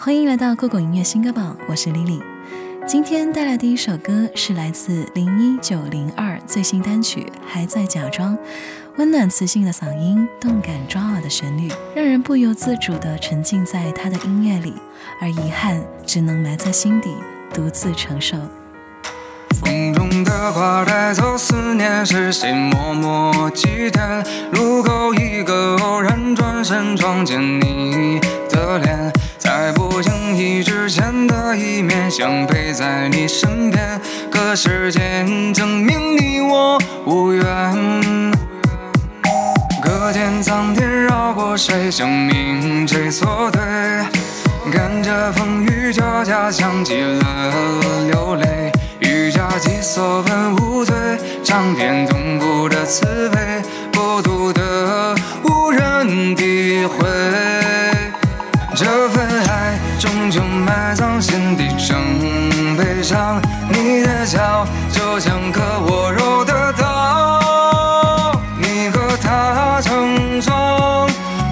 欢迎来到酷狗音乐新歌榜，我是 Lily。今天带来第一首歌是来自零一九零二最新单曲《还在假装》，温暖磁性的嗓音，动感抓耳的旋律，让人不由自主地沉浸在他的音乐里，而遗憾只能埋在心底，独自承受。风中的花带走思念，是谁默默祭奠？路口一个偶然，转身撞见你的脸。之前的一面，想陪在你身边，可时间证明你我无缘。隔天苍天绕过谁，生命谁错对？看着风雨交加，想起了流泪。欲加己所本无罪，尝遍痛苦的滋味，孤独的心底，正悲伤。你的笑就像颗温柔的刀，你和他成双，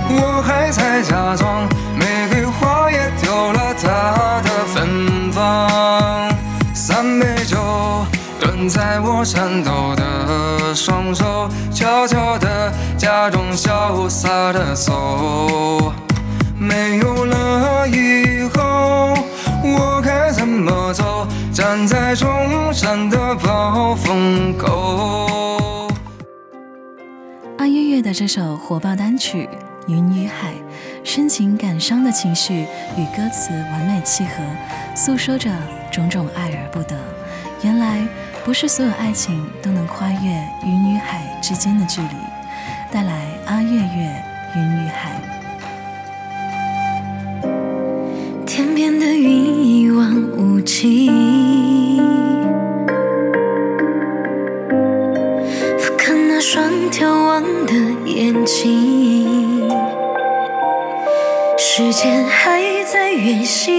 我还在假装。玫瑰花也丢了它的芬芳。三杯酒端在我颤抖的双手，悄悄地假装潇洒的走。没有了以站在中山的暴风口。阿月月的这首火爆单曲《云与海》，深情感伤的情绪与歌词完美契合，诉说着种种爱而不得。原来不是所有爱情都能跨越云与海之间的距离。带来阿月月《云与海》。天边的云一望无际，的眼睛。时间还在远行，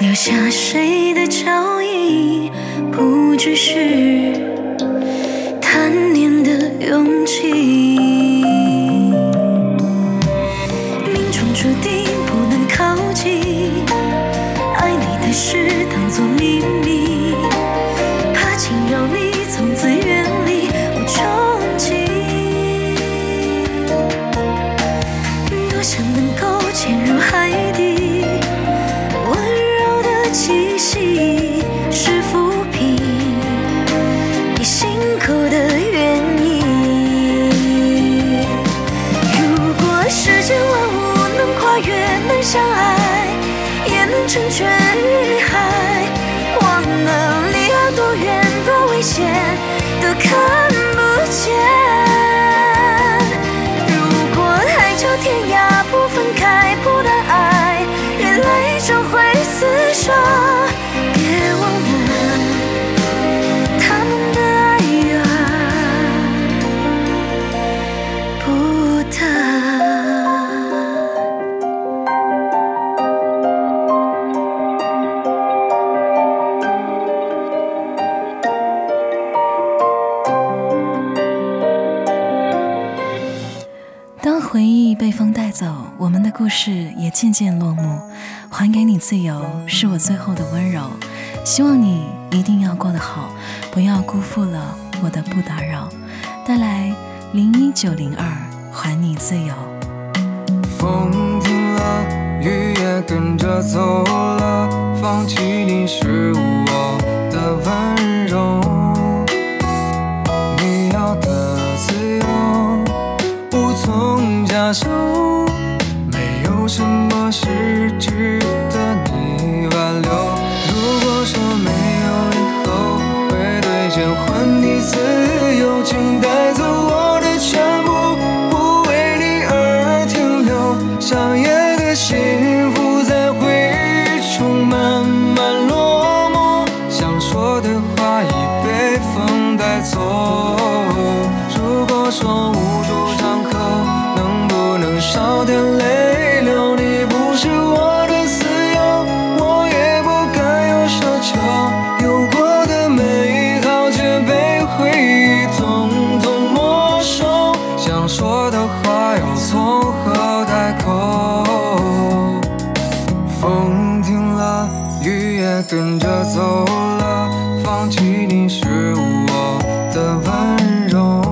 留下谁的脚印？不只是贪念的勇气。命中注定不能靠近，爱你的事记忆是否风带走，我们的故事也渐渐落幕。还给你自由，是我最后的温柔。希望你一定要过得好，不要辜负了我的不打扰。带来零一九零二，还你自由。风停了，雨也跟着走从何开口？风停了，雨也跟着走了。放弃你是我的温柔，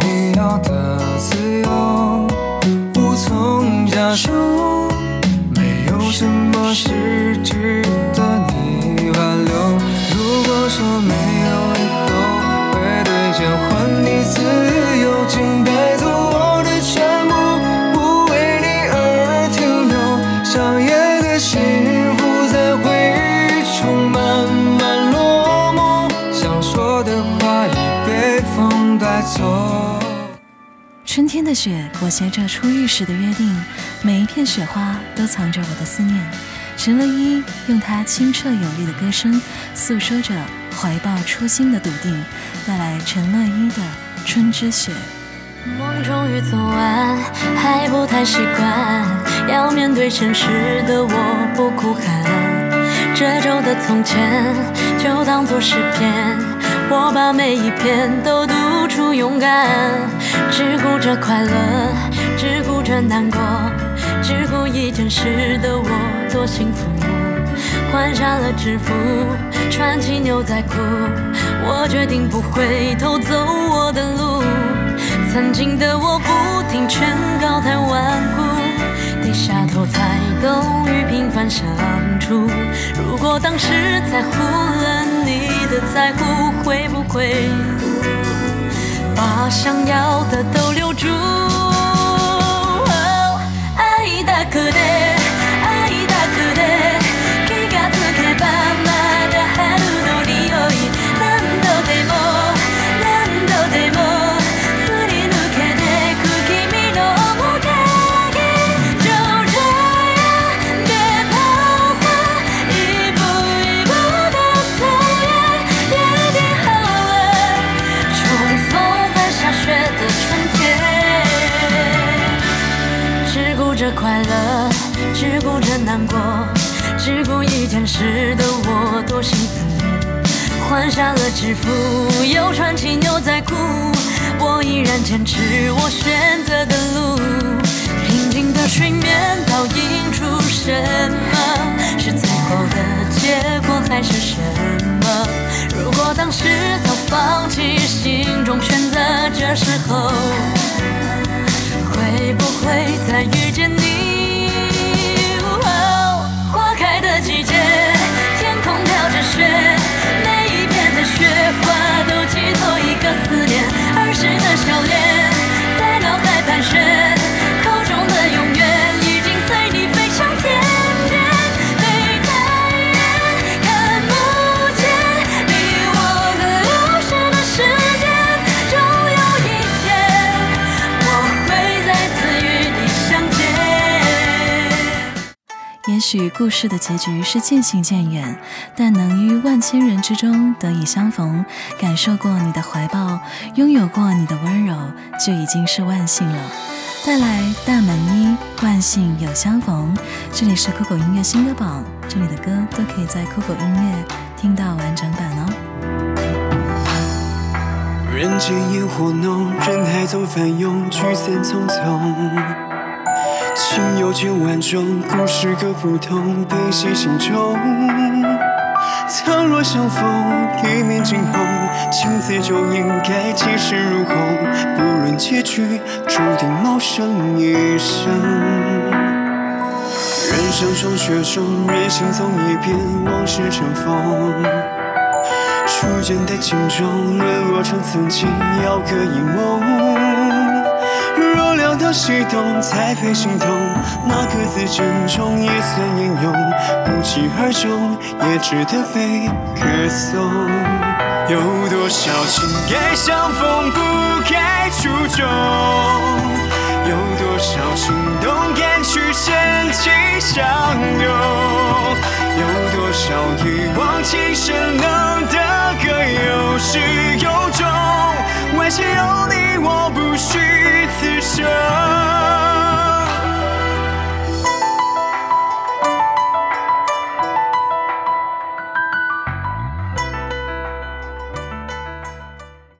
你要的自由。无从下手，没有什么是值得。天的雪裹挟着初遇时的约定，每一片雪花都藏着我的思念。陈乐一用他清澈有力的歌声，诉说着怀抱初心的笃定，带来陈乐一的《春之雪》。梦终于做完还不太习惯，要面对现实的我不哭喊。这周的从前就当作诗篇，我把每一篇都读出勇敢。着快乐，只顾着难过，只顾一件事的我多幸福。换上了制服，穿起牛仔裤，我决定不回头走我的路。曾经的我不听劝，告太顽固，低下头才懂与平凡相处。如果当时在乎了你的在乎，会不会把想要的都留住？哦愛だくで 顾着难过，只顾一件事的我多幸福。换下了制服，又穿起牛仔裤，我依然坚持我选择的路。平静的水面倒映出什么？是最后的结果还是什么？如果当时早放弃，心中选择，这时候。会不会再遇许故事的结局是渐行渐远，但能于万千人之中得以相逢，感受过你的怀抱，拥有过你的温柔，就已经是万幸了。带来大门一万幸有相逢，这里是酷狗音乐新歌榜，这里的歌都可以在酷狗音乐听到完整版哦。人间烟火浓，人海总翻涌，聚散匆匆。情有千万种，故事各不同，悲喜心中。倘若相逢，一面惊鸿，情字就应该及时如虹。不论结局，注定谋生一生。人生霜雪中，人心总已变，往事成风。初见的情衷，沦落成曾经，遥隔一梦。若潦倒西东，才配心痛。那颗字珍重，也算英勇。无疾而终，也值得被歌颂。有多少情该相逢，不该初衷？有多少心动，敢去深情相拥？有多少一往情深能得个有始有终？感谢有你，我不虚此生。